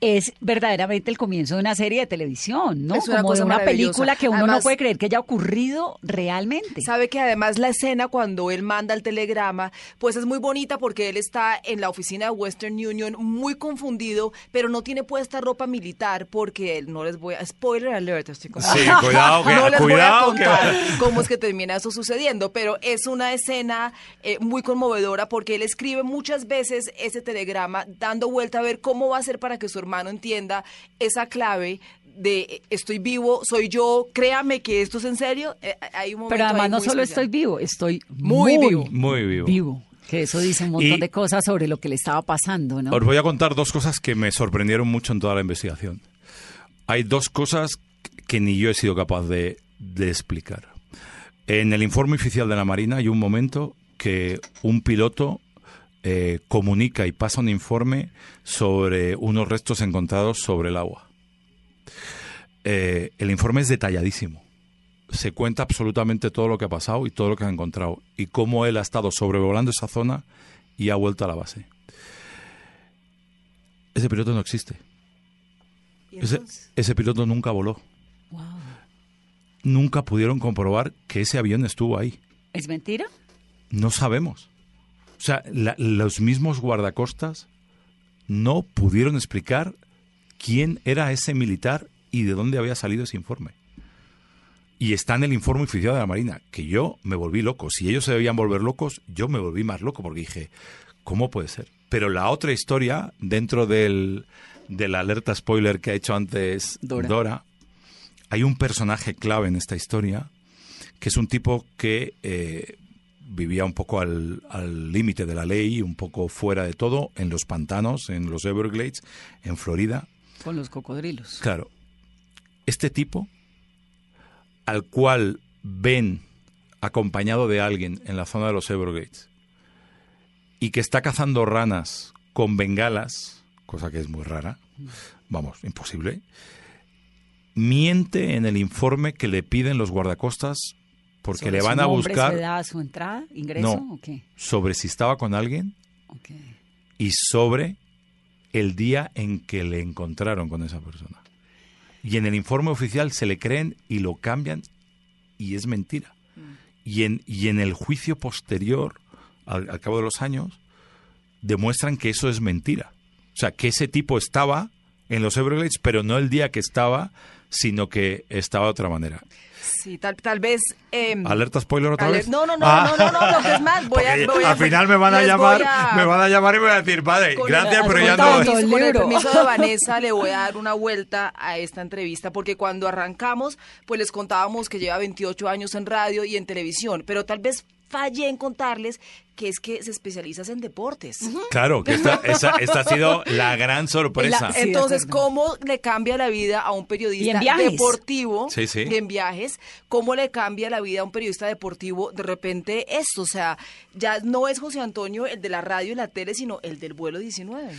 es verdaderamente el comienzo de una serie de televisión, ¿no? Es una Como de cosa una maravillosa. película que uno no puede creer que haya ocurrido realmente. Sabe que además la escena cuando él manda el telegrama, pues es muy bonita porque él está en la oficina de Western Union muy confundido, pero no tiene puesta ropa militar porque él no les voy a spoiler alert, estoy con- Sí, cuidado, que- no les cuidado, voy a contar que- cómo es que termina eso sucediendo, pero es una escena eh, muy conmovedora porque él escribe muchas veces ese telegrama dando vuelta a ver cómo va a ser para que su hermano entienda esa clave de eh, estoy vivo, soy yo, créame que esto es en serio. Eh, hay un momento Pero además no solo especial. estoy vivo, estoy Muy muy, vivo. Muy vivo. vivo. Que eso dice un montón Y- de cosas sobre lo que le estaba pasando, ¿no? Os voy a contar dos cosas que me sorprendieron mucho en toda la investigación. Hay dos cosas que ni yo he sido capaz de, de explicar. En el informe oficial de la Marina hay un momento que un piloto eh, comunica y pasa un informe sobre unos restos encontrados sobre el agua. Eh, el informe es detalladísimo. Se cuenta absolutamente todo lo que ha pasado y todo lo que ha encontrado y cómo él ha estado sobrevolando esa zona y ha vuelto a la base. Ese piloto no existe. ¿Y Ese, piloto nunca voló. Wow. Nunca pudieron comprobar que ese avión estuvo ahí. ¿Es mentira? No sabemos. O sea, la- los mismos guardacostas no pudieron explicar quién era ese militar y de dónde había salido ese informe. Y está en el informe oficial de la Marina, que yo me volví loco. Si ellos se debían volver locos, yo me volví más loco porque dije, ¿cómo puede ser? Pero la otra historia, dentro del, de la alerta spoiler que ha hecho antes Dora. Dora, hay un personaje clave en esta historia, que es un tipo que eh, vivía un poco al al límite de la ley, un poco fuera de todo, en los pantanos, en los Everglades, en Florida. Con los cocodrilos. Claro, este tipo, al cual ven acompañado de alguien en la zona de los Everglades y que está cazando ranas con bengalas, cosa que es muy rara, vamos, imposible, miente en el informe que le piden los guardacostas porque ¿Sobre le van a nombre, buscar ¿Su edad, su entrada, ingreso No. o qué? sobre si estaba con alguien y sobre el día en que le encontraron con esa persona. Y en el informe oficial se le creen y lo cambian y es mentira. Y en, y en el juicio posterior, al, al cabo de los años, demuestran que eso es mentira. O sea, que ese tipo estaba en los Everglades, pero no el día que estaba, sino que estaba de otra manera. Sí, tal, tal vez... eh, ¿Alerta spoiler otra vez? No, no, no, Ah. no, no, no, lo que es más, voy a, Porque voy a- al final me van a llamar, a- me van a llamar y me van a decir, padre, con gracias, el- pero ya el no. El Con el permiso de Vanessa le voy a dar una vuelta a esta entrevista porque cuando arrancamos, pues les contábamos que lleva 28 años en radio y en televisión, pero tal vez fallé en contarles que es que se especializa en deportes. Claro, que esta, esa- esta ha sido la gran sorpresa. La- Entonces. ¿cómo le cambia la vida a un periodista deportivo Sí, sí. y en viajes? ¿Cómo le cambia la vida a un periodista deportivo de repente esto? O sea, ya no es José Antonio el de la radio y la tele, sino el del vuelo 19.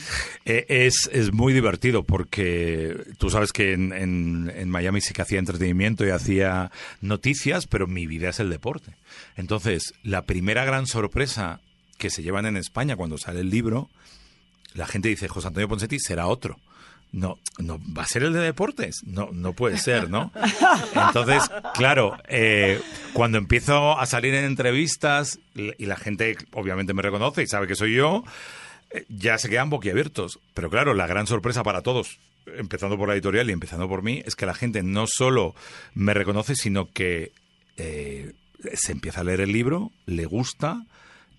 Eh, Es, es muy divertido porque tú sabes que en, en- en Miami sí que hacía entretenimiento y hacía noticias, pero mi vida es el deporte. Entonces, la primera gran sorpresa que se llevan en España cuando sale el libro, la gente dice, José Antonio Ponsetti será otro. No, no, va a ser el de deportes. No, no puede ser, ¿no? Entonces, claro, eh, cuando empiezo a salir en entrevistas y la gente obviamente me reconoce y sabe que soy yo, eh, ya se quedan boquiabiertos. Pero claro, la gran sorpresa para todos, empezando por la editorial y empezando por mí, es que la gente no solo me reconoce, sino que eh, se empieza a leer el libro, le gusta.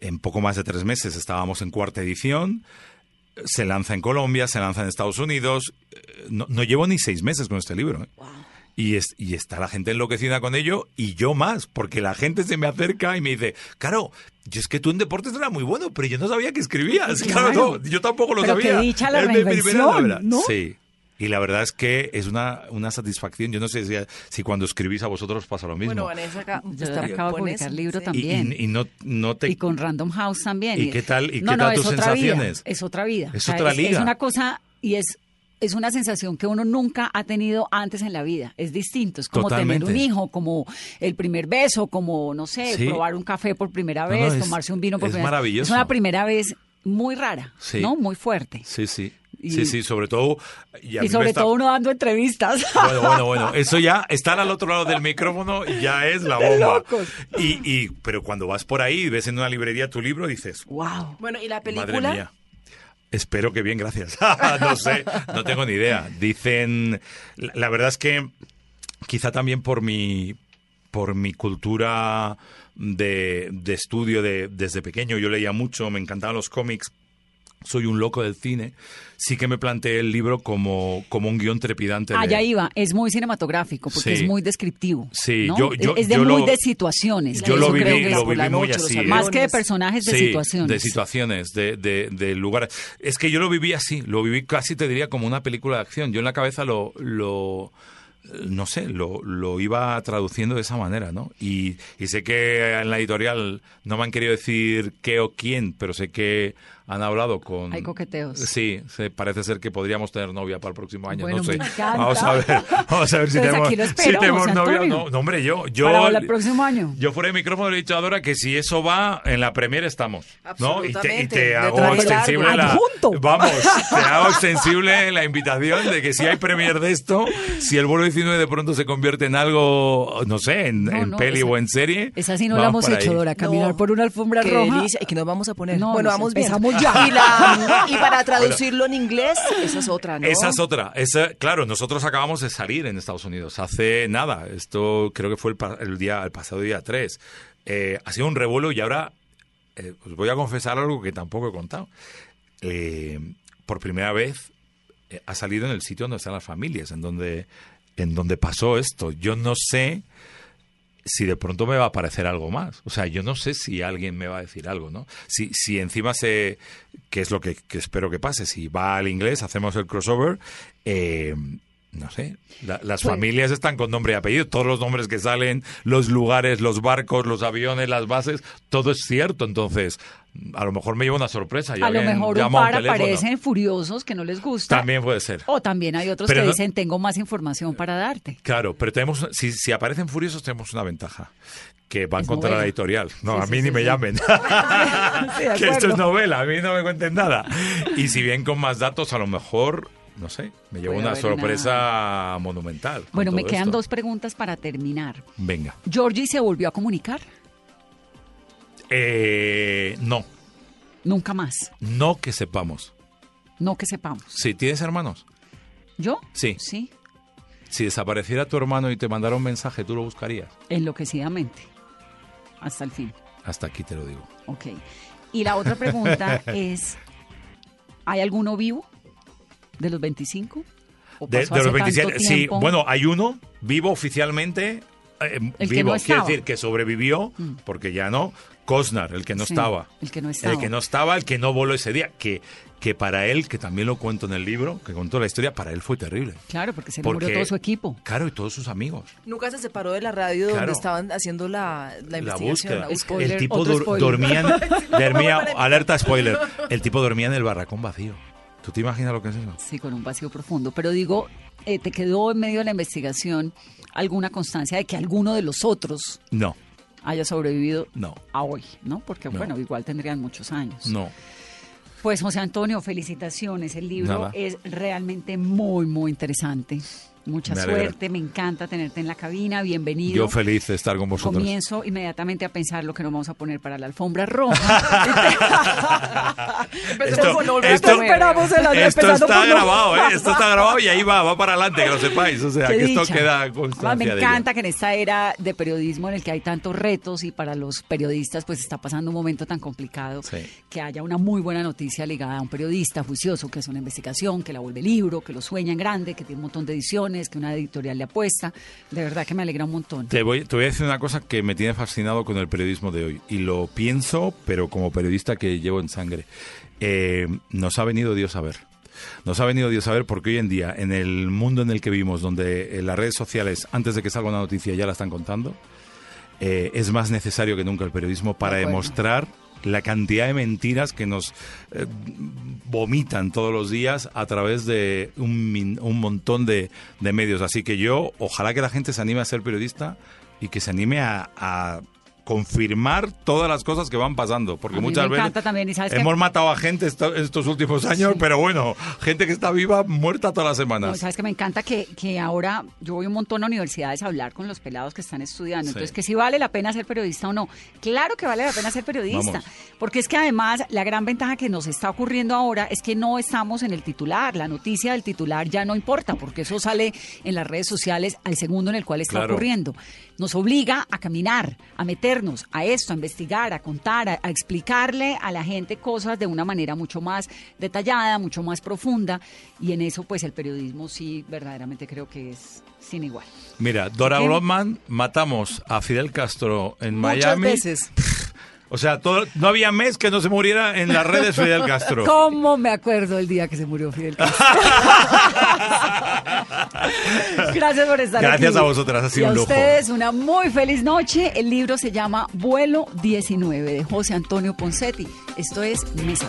En poco más de tres meses estábamos en cuarta edición. Se lanza en Colombia, se lanza en Estados Unidos. Eh, No, no llevo ni seis meses con este libro. ¿eh? Y, es- y está la gente enloquecida con ello y yo más, porque la gente se me acerca y me dice, claro, yo es que tú en deportes eras muy bueno, pero yo no sabía que escribías. Claro, Claro. no, yo tampoco lo Pero qué sabía. dicha la Es mi primera reinvención, novela. ¿no? Sí. Y la verdad es que es una, una satisfacción. Yo no sé si, si cuando escribís a vosotros pasa lo mismo. Bueno, Vanessa acá Yo está acabo de con publicar libro sí. también. y- y no, no te... Y con Random House también. ¿Y qué tal- y no, qué no, tal es tus vida, sensaciones? es otra vida. Es otra liga. Es una cosa y es es una sensación que uno nunca ha tenido antes en la vida. Es distinto. Es como Totalmente. tener un hijo, como el primer beso, como, no sé, Sí. probar un café por primera vez, no, es- tomarse un vino por es primera vez. maravilloso. Es una primera vez muy rara, Sí. ¿no? Muy fuerte. Sí, sí. Y- Sí, sí, sobre todo... Y, sobre está- todo uno dando entrevistas. Bueno, bueno, bueno. Eso ya, estar al otro lado del micrófono ya es la bomba. locos. Y, y, pero cuando vas por ahí y ves en una librería tu libro, dices, wow. Bueno, ¿y la madre película? mía. Espero que bien, gracias. no sé, no tengo ni idea. Dicen, la, la verdad es que quizá también por mi, por mi cultura de, de estudio de, desde pequeño, yo leía mucho, me encantaban los cómics, soy un loco del cine, sí que me planteé el libro como, como un guion trepidante. de- Allá iba, es muy cinematográfico porque Sí. es muy descriptivo. Sí, ¿no? yo- yo- es de yo muy lo- de situaciones. Yo lo viví, lo muy así. Más que de personajes, de Sí, situaciones. De situaciones, de, de, de lugares. Es que yo lo viví así, lo viví casi te diría como una película de acción. Yo en la cabeza lo, lo no sé, lo, lo iba traduciendo de esa manera, ¿no? Y, y sé que en la editorial no me han querido decir qué o quién, pero sé que han hablado con... Hay coqueteos. Sí, sí, parece ser que podríamos tener novia para el próximo año, Bueno, no sé. me. Vamos a ver, vamos a ver si Entonces, tenemos, si tenemos novia no. No, hombre, yo... yo Para el próximo año. yo fuera de micrófono le he dicho a Dora que si eso va, en la Premier estamos. ¿no? Y te, y hago extensible la, Adjunto. Vamos, te hago extensible la invitación de que si hay Premier de esto, si el vuelo 19 de pronto se convierte en algo, no sé, en, No, en no, peli esa- o en serie. Esa sí no la hemos hecho, ahí. Dora. Caminar No. por una alfombra roja. delicia. ¿Y qué nos vamos a poner? No, bueno, vamos bien. Ya. Y, la, y para traducirlo en inglés, esa es otra, ¿no? Esa es otra. Esa, claro, nosotros acabamos de salir en Estados Unidos hace nada. Esto creo que fue el, día, el pasado día 3. Eh, ha sido un revuelo y ahora eh, os voy a confesar algo que tampoco he contado. Eh, por primera vez ha salido en el sitio donde están las familias, en donde, en donde pasó esto. Yo no sé si de pronto me va a aparecer algo más. O sea, yo no sé si alguien me va a decir algo, ¿no? Si, si encima se... que es lo que, que espero que pase, si va al inglés, hacemos el crossover, eh, no sé, la- las familias están con nombre y apellido, todos los nombres que salen, los lugares, los barcos, los aviones, las bases, todo es cierto. Entonces, a lo mejor me lleva una sorpresa. y A lo mejor un par aparecen furiosos que no les gusta. También puede ser. O también hay otros Pero que no- dicen, tengo más información para darte. Claro, pero tenemos, si, si aparecen furiosos tenemos una ventaja, que van Es contra la novela. editorial. No, Sí, a mí sí, ni me llamen. Que esto es novela, a mí no me cuenten nada. Y si bien con más datos, a lo mejor, no sé, me llevo una sorpresa monumental. Bueno, me quedan esto. dos preguntas para terminar. Venga. ¿Georgie se volvió a comunicar? Eh, no, Nunca más. no que sepamos. No que sepamos. Si tienes hermanos, ¿Yo? Sí. Sí, si desapareciera tu hermano y te mandara un mensaje, tú lo buscarías. enloquecidamente. Hasta el fin. Hasta aquí te lo digo. Ok. Y la otra pregunta es, ¿hay alguno vivo de los 25? ¿O De, de los hace 27, tanto sí, bueno, hay uno vivo oficialmente. eh, El que vivo, no quiere. Mm. decir que sobrevivió, porque ya no. Cosnar, el que no Sí, estaba. el que no estaba. El que no estaba, el que no voló ese día. Que, que para él, que también lo cuento en el libro, que contó la historia, para él fue terrible. Claro, porque se Porque- murió todo su equipo. Claro, y todos sus amigos. Nunca se separó de la radio Claro. donde estaban haciendo la, la La investigación. búsqueda. la búsqueda. Spoiler, el tipo dormía, en- dormía- alerta spoiler. El tipo dormía en el barracón vacío. ¿Tú te imaginas lo que es eso? Sí, con un vacío profundo. Pero digo, eh, ¿te quedó en medio de la investigación alguna constancia de que alguno de los otros No, haya sobrevivido no, a hoy? ¿No? Porque, No. bueno, igual tendrían muchos años. no. Pues, José Antonio, felicitaciones. El libro Nada. es realmente muy, muy interesante. Mucha Me suerte, me encanta tenerte en la cabina. Bienvenido. Yo feliz de estar con vosotros. Comienzo inmediatamente a pensar lo que nos vamos a poner para la alfombra roja. Esto- esperamos en la- Esto está grabado, ¿eh? Esto está grabado y ahí va, va para adelante, que lo sepáis. O sea, Qué que esto queda constancia me de encanta que en esta era de periodismo en el que hay tantos retos y para los periodistas pues está pasando un momento tan complicado Sí. que haya una muy buena noticia ligada a un periodista juicioso que hace una investigación, que la vuelve libro, que lo sueña en grande, que tiene un montón de ediciones, que una editorial le apuesta. De verdad que me alegra un montón. Te voy, te voy a decir una cosa que me tiene fascinado con el periodismo de hoy. Y lo pienso, pero como periodista que llevo en sangre. Eh, nos ha venido Dios a ver. Nos ha venido Dios a ver porque hoy en día, en el mundo en el que vivimos, donde eh, las redes sociales, antes de que salga una noticia, ya la están contando, eh, es más necesario que nunca el periodismo para demostrar la cantidad de mentiras que nos eh, vomitan todos los días a través de un, un montón de, de medios. Así que yo, ojalá que la gente se anime a ser periodista y que se anime a, a confirmar todas las cosas que van pasando. Porque A mí muchas me veces encanta también, y sabes que- hemos matado a gente esto- estos últimos años, pero bueno, gente que está viva, muerta todas las No, semanas. sabes que me encanta que, que ahora yo voy un montón a universidades a hablar con los pelados que están estudiando. Sí. Entonces, que si vale la pena ser periodista o no. Claro que vale la pena ser periodista. Vamos. Porque es que además la gran ventaja que nos está ocurriendo ahora es que no estamos en el titular. La noticia del titular ya no importa porque eso sale en las redes sociales al segundo en el cual está Claro. ocurriendo. Nos obliga a caminar, a a esto, a investigar, a contar, a, a explicarle a la gente cosas de una manera mucho más detallada, mucho más profunda. Y en eso, pues el periodismo sí, verdaderamente creo que es sin igual. Mira, Dora ¿Qué? Matamos a Fidel Castro en Muchas Miami. veces. O sea, todo- no había mes que no se muriera en las redes Fidel Castro. ¿Cómo me acuerdo el día que se murió Fidel Castro? Gracias por estar aquí. Gracias a vosotras, ha sido y a un lujo. ustedes una muy feliz noche. El libro se llama Vuelo 19 de José Antonio Poncetti. Esto es Mesa.